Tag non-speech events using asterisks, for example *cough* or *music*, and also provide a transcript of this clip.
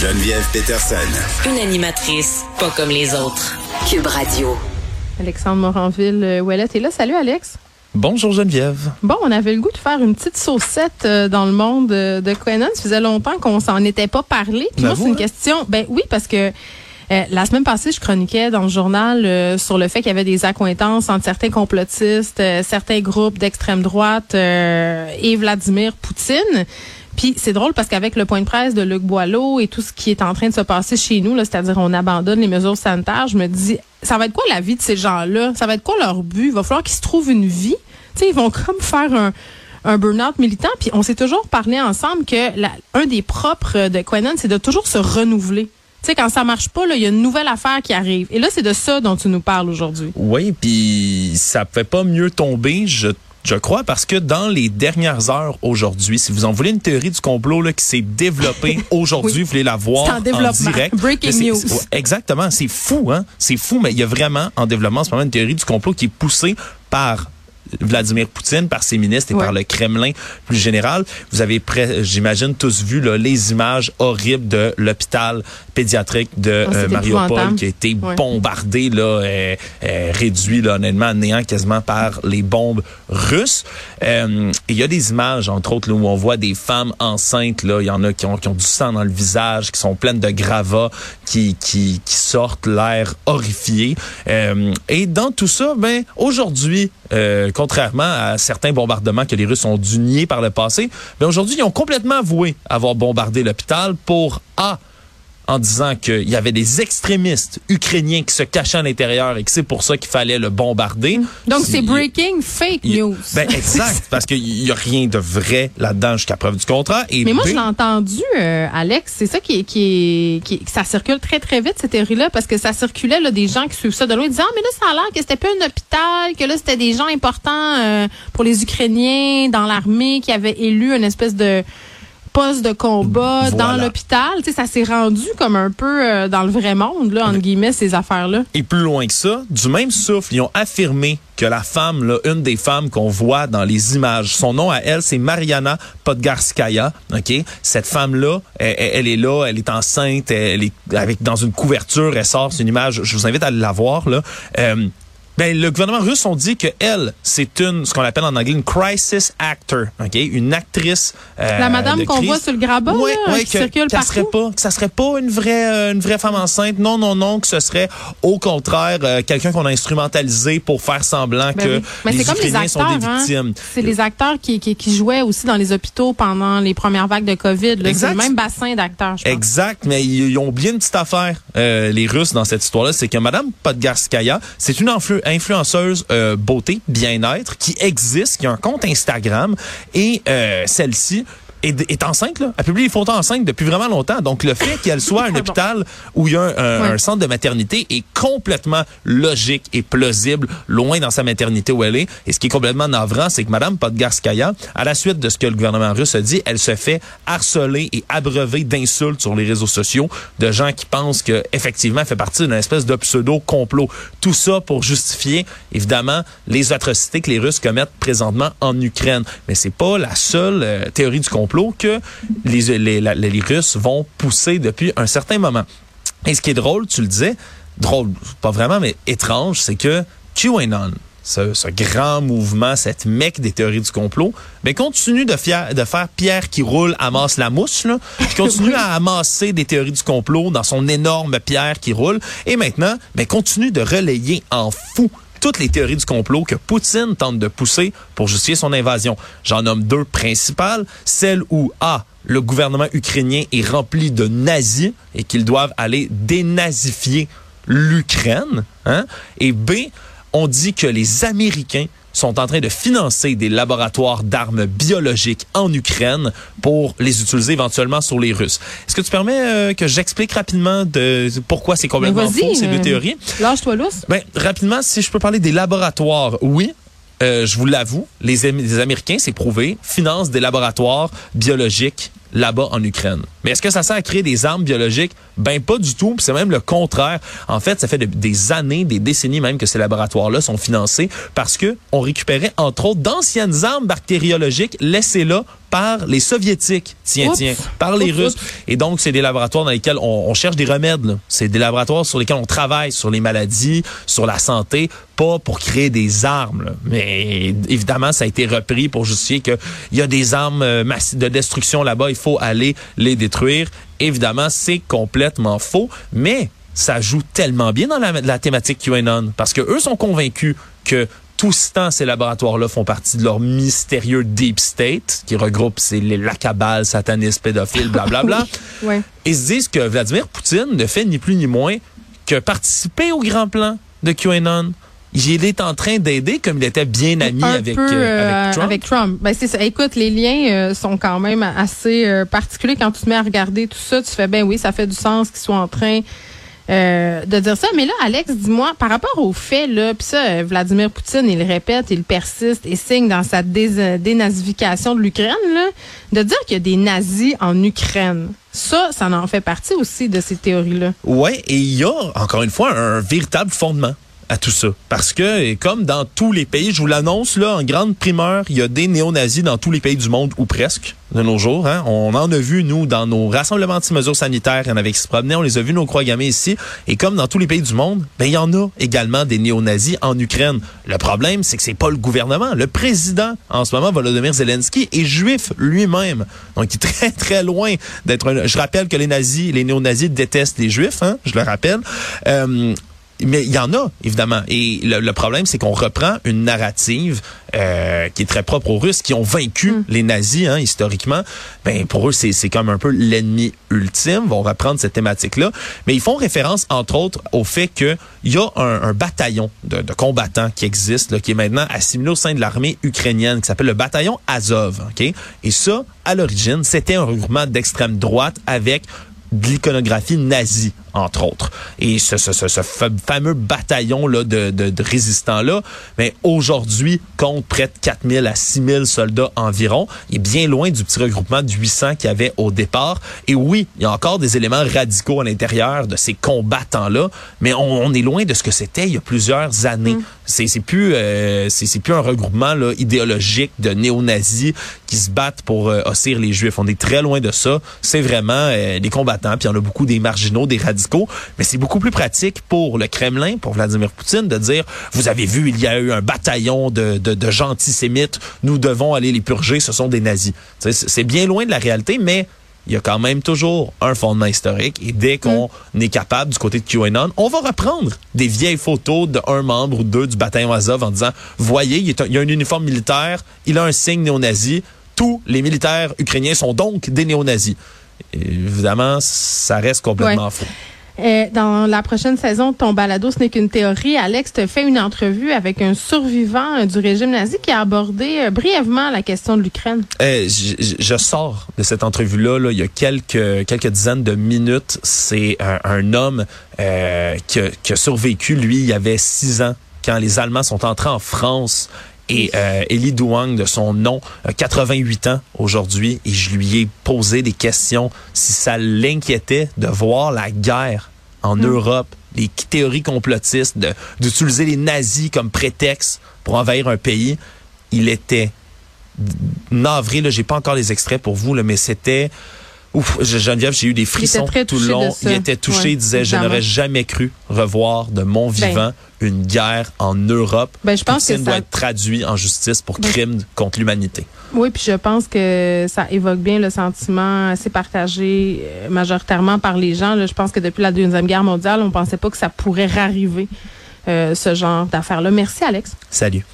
Geneviève Peterson. Une animatrice pas comme les autres. Cube Radio. Alexandre Moranville-Ouellette est là. Salut, Alex. Bonjour Geneviève. Bon, on avait le goût de faire une petite saucette euh, dans le monde euh, de Quenon. Ça faisait longtemps qu'on s'en était pas parlé. Puis moi, c'est une question. Ben oui, parce que euh, la semaine passée, je chroniquais dans le journal sur le fait qu'il y avait des accointances entre certains complotistes, certains groupes d'extrême droite et Vladimir Poutine. Puis c'est drôle parce qu'avec le point de presse de Luc Boileau et tout ce qui est en train de se passer chez nous, c'est-à-dire on abandonne les mesures sanitaires, je me dis, ça va être quoi la vie de ces gens-là? Ça va être quoi leur but? Il va falloir qu'ils se trouvent une vie? Ils vont comme faire un, burn-out militant. Puis on s'est toujours parlé ensemble que un des propres de Quenon, c'est de toujours se renouveler. Tu quand ça marche pas, il y a une nouvelle affaire qui arrive. Et là, c'est de ça dont tu nous parles aujourd'hui. Oui, puis ça fait pas mieux tomber, je je crois parce que dans les dernières heures aujourd'hui, si vous en voulez une théorie du complot là, qui s'est développée *laughs* aujourd'hui, vous voulez la voir en, direct. Breaking news. Exactement, c'est fou, hein? C'est fou, mais il y a vraiment en développement en ce moment une théorie du complot qui est poussée par Vladimir Poutine, par ses ministres et par le Kremlin plus général. Vous avez, j'imagine, tous vu là, les images horribles de l'hôpital pédiatrique de oh, euh, Mariupol qui a été bombardé, là, euh, euh, réduit là, honnêtement à néant quasiment par les bombes russes. Il y a des images, entre autres, là, où on voit des femmes enceintes. Il y en a qui ont, qui ont du sang dans le visage, qui sont pleines de gravats, qui, qui, qui sortent l'air horrifié. et dans tout ça, ben aujourd'hui, euh, contrairement à certains bombardements que les Russes ont dû nier par le passé, mais aujourd'hui, ils ont complètement avoué avoir bombardé l'hôpital pour A en disant qu'il y avait des extrémistes ukrainiens qui se cachaient à l'intérieur et que c'est pour ça qu'il fallait le bombarder. Donc c'est breaking fake news. Ben exact, parce qu'il y a rien de vrai là-dedans jusqu'à preuve du contrat. Et Mais moi je l'ai entendu, euh, Alex, c'est ça qui, qui, qui, ça circule très très vite cette théorie-là parce que ça circulait là des gens qui suivent ça de loin disant ah mais là ça a l'air que c'était pas un hôpital, que là c'était des gens importants euh, pour les Ukrainiens dans l'armée qui avaient élu une espèce de poste de combat dans l'hôpital. Tu sais, ça s'est rendu comme un peu euh, dans le vrai monde, là, entre guillemets, ces affaires-là. Et plus loin que ça, du même souffle, ils ont affirmé que la femme, là, une des femmes qu'on voit dans les images, son nom à elle, c'est Mariana Podgarskaya. Ok, cette femme-là, elle, est là, elle est enceinte, elle est avec dans une couverture, elle sort, c'est une image. Je vous invite à la voir là. Euh, ben, le gouvernement russe ont dit que elle, c'est une, ce qu'on appelle en anglais une crisis actor, ok, une actrice. Euh, la madame qu'on voit sur le grabat, ouais, là, qui que, circule partout. Serait pas, que ça serait pas une vraie, euh, une vraie femme enceinte. Non, non, non, que ce serait au contraire euh, quelqu'un qu'on a instrumentalisé pour faire semblant ben que les Ukrainiens sont des hein. victimes. C'est les acteurs qui, qui, qui, jouaient aussi dans les hôpitaux pendant les premières vagues de Covid. C'est le même bassin d'acteurs. Exact, mais ils, ont bien une petite affaire, les Russes dans cette histoire-là, c'est que Madame Podgarskaya, c'est une influence influenceuse euh, beauté, bien-être, qui existe, qui a un compte Instagram, et euh, celle-ci est, enceinte, là. Elle publie des photos enceintes depuis vraiment longtemps. Donc, le fait qu'elle soit à un *laughs* hôpital où il y a un, centre de maternité est complètement logique et plausible, loin dans sa maternité où elle est. Et ce qui est complètement navrant, c'est que Mme Podgarskaya, à la suite de ce que le gouvernement russe a dit, elle se fait harceler et abreuver d'insultes sur les réseaux sociaux de gens qui pensent que effectivement elle fait partie d'une espèce de pseudo-complot. Tout ça pour justifier, évidemment, les atrocités que les Russes commettent présentement en Ukraine. Mais c'est pas la seule euh, théorie du complot que les, les, les Russes vont pousser depuis un certain moment. Et ce qui est drôle, tu le disais, drôle, pas vraiment, mais étrange, c'est que QAnon, ce, ce, grand mouvement, cette mec des théories du complot, mais continue de, de faire pierre qui roule, amasse la mousse, là, continue *laughs* à amasser des théories du complot dans son énorme pierre qui roule, et maintenant, mais continue de relayer en fou toutes les théories du complot que Poutine tente de pousser pour justifier son invasion. J'en nomme deux principales. Celle où A, le gouvernement ukrainien est rempli de nazis et qu'ils doivent aller dénazifier l'Ukraine. Hein? Et B, on dit que les Américains sont en train de financer des laboratoires d'armes biologiques en Ukraine pour les utiliser éventuellement sur les Russes. Est-ce que tu permets euh, que j'explique rapidement de pourquoi c'est complètement faux ces deux euh, théories? Lâche-toi lousse. Ben rapidement, si je peux parler des laboratoires, oui. Euh, je vous l'avoue, les, les Américains, c'est prouvé, financent des laboratoires biologiques là-bas en Ukraine. Mais est-ce que ça sert à créer des armes biologiques? Ben pas du tout, c'est même le contraire. En fait, ça fait des années, des décennies même que ces laboratoires-là sont financés parce que on récupérait entre autres d'anciennes armes bactériologiques laissées là par les soviétiques, tiens, tiens, par les Russes. Et donc, c'est des laboratoires dans lesquels on, on cherche des remèdes. C'est des laboratoires sur lesquels on travaille sur les maladies, sur la santé, pas pour créer des armes. Mais évidemment, ça a été repris pour justifier qu'il y a des armes euh, de destruction là-bas, il faut aller les détruire. Évidemment, c'est complètement faux, mais ça joue tellement bien dans la, la thématique QAnon parce que eux sont convaincus que tout ce temps, ces laboratoires-là font partie de leur mystérieux deep state, qui regroupe c'est la cabale, satanistes, pédophiles, *laughs* blablabla. oui, Et se disent que Vladimir Poutine ne fait ni plus ni moins que participer au grand plan de QAnon. Il est en train d'aider comme il était bien ami avec, euh, euh, avec, Trump. Ben c'est ça. Écoute, les liens euh, sont quand même assez particuliers quand tu te mets à regarder tout ça. Tu fais ben oui, ça fait du sens qu'ils soient en train de dire ça. Mais là, Alex, dis-moi, par rapport aux faits, là, puis ça, Vladimir Poutine, il répète, il persiste et signe dans sa dénazification de l'Ukraine, de dire qu'il y a des nazis en Ukraine. Ça, ça en fait partie aussi de ces théories-là. Oui, et il y a, encore une fois, un véritable fondement à tout ça. Parce que, comme dans tous les pays, je vous l'annonce, là, en grande primeur, il y a des néo-nazis dans tous les pays du monde, ou presque, de nos jours. Hein. On en a vu, nous, dans nos rassemblements anti-mesures sanitaires, il y en avait qui se promenaient, on les a vus, nos croix gammées ici. Et comme dans tous les pays du monde, ben, il y en a également des néo-nazis en Ukraine. Le problème, c'est que c'est pas le gouvernement. Le président, en ce moment, Volodymyr Zelensky, est juif lui-même. Donc, il est très, très loin d'être un... Je rappelle que les nazis, les néo-nazis détestent les juifs, hein, je le rappelle. Euh, mais il y en a, évidemment. Et le, problème, c'est qu'on reprend une narrative euh, qui est très propre aux Russes, qui ont vaincu mm. les nazis, hein, historiquement. Ben, pour eux, c'est comme un peu l'ennemi ultime. Vont reprendre cette thématique-là. Mais ils font référence, entre autres, au fait qu'il y a un, un bataillon de, de, combattants qui existe, là, qui est maintenant assimilé au sein de l'armée ukrainienne, qui s'appelle le bataillon Azov. ok? Et ça, à l'origine, c'était un regroupement d'extrême droite avec de l'iconographie nazie, entre autres. Et ce, ce, ce, fameux bataillon là, de, de, de résistants-là, mais aujourd'hui, compte près de 4000 à 6000 soldats environ. Il est bien loin du petit regroupement de 800 qu'il y avait au départ. Et oui, il y a encore des éléments radicaux à l'intérieur de ces combattants-là, mais on, on, est loin de ce que c'était il y a plusieurs années. Mm. C'est plus euh, c'est plus un regroupement là, idéologique de néo-nazis qui se battent pour euh, les Juifs. On est très loin de ça. C'est vraiment euh, des combattants, puis il y en a beaucoup des marginaux, des radicaux, mais c'est beaucoup plus pratique pour le Kremlin, pour Vladimir Poutine, de dire, vous avez vu, il y a eu un bataillon de, de, de gens antisémites, nous devons aller les purger, ce sont des nazis. C'est bien loin de la réalité, mais il y a quand même toujours un fondement historique. Et dès qu'on mm. est capable, du côté de QAnon, on va reprendre des vieilles photos d'un membre ou deux du bataillon Azov en disant, voyez, il, y a un uniforme militaire, il a un signe néo-nazi, tous les militaires ukrainiens sont donc des néo-nazis. Évidemment, ça reste complètement faux. Euh, dans la prochaine saison ton balado, ce n'est qu'une théorie. Alex te fait une entrevue avec un survivant euh, du régime nazi qui a abordé euh, brièvement la question de l'Ukraine. je, sors de cette entrevue-là là, il y a quelques, quelques dizaines de minutes. C'est un, homme qui, a, qui a survécu. Lui, il avait six ans quand les Allemands sont entrés en France et euh, Elie Douang, de son nom, 88 ans aujourd'hui, et je lui ai posé des questions si ça l'inquiétait de voir la guerre en hmm. Europe, les théories complotistes, d'utiliser les nazis comme prétexte pour envahir un pays. Il était navré, là, j'ai pas encore les extraits pour vous, là, mais c'était Ouf, Geneviève, j'ai eu des frissons tout le long. Il était touché, il disait, je n'aurais jamais cru revoir de mon ben. vivant une guerre en Europe. Ben, je pense que ça doit être traduit en justice pour ben. crime contre l'humanité. Oui, puis je pense que ça évoque bien le sentiment assez partagé euh, majoritairement par les gens. Là, je pense que depuis la Deuxième Guerre mondiale, on pensait pas que ça pourrait rarriver, euh, ce genre d'affaires-là. Merci, Alex. Salut.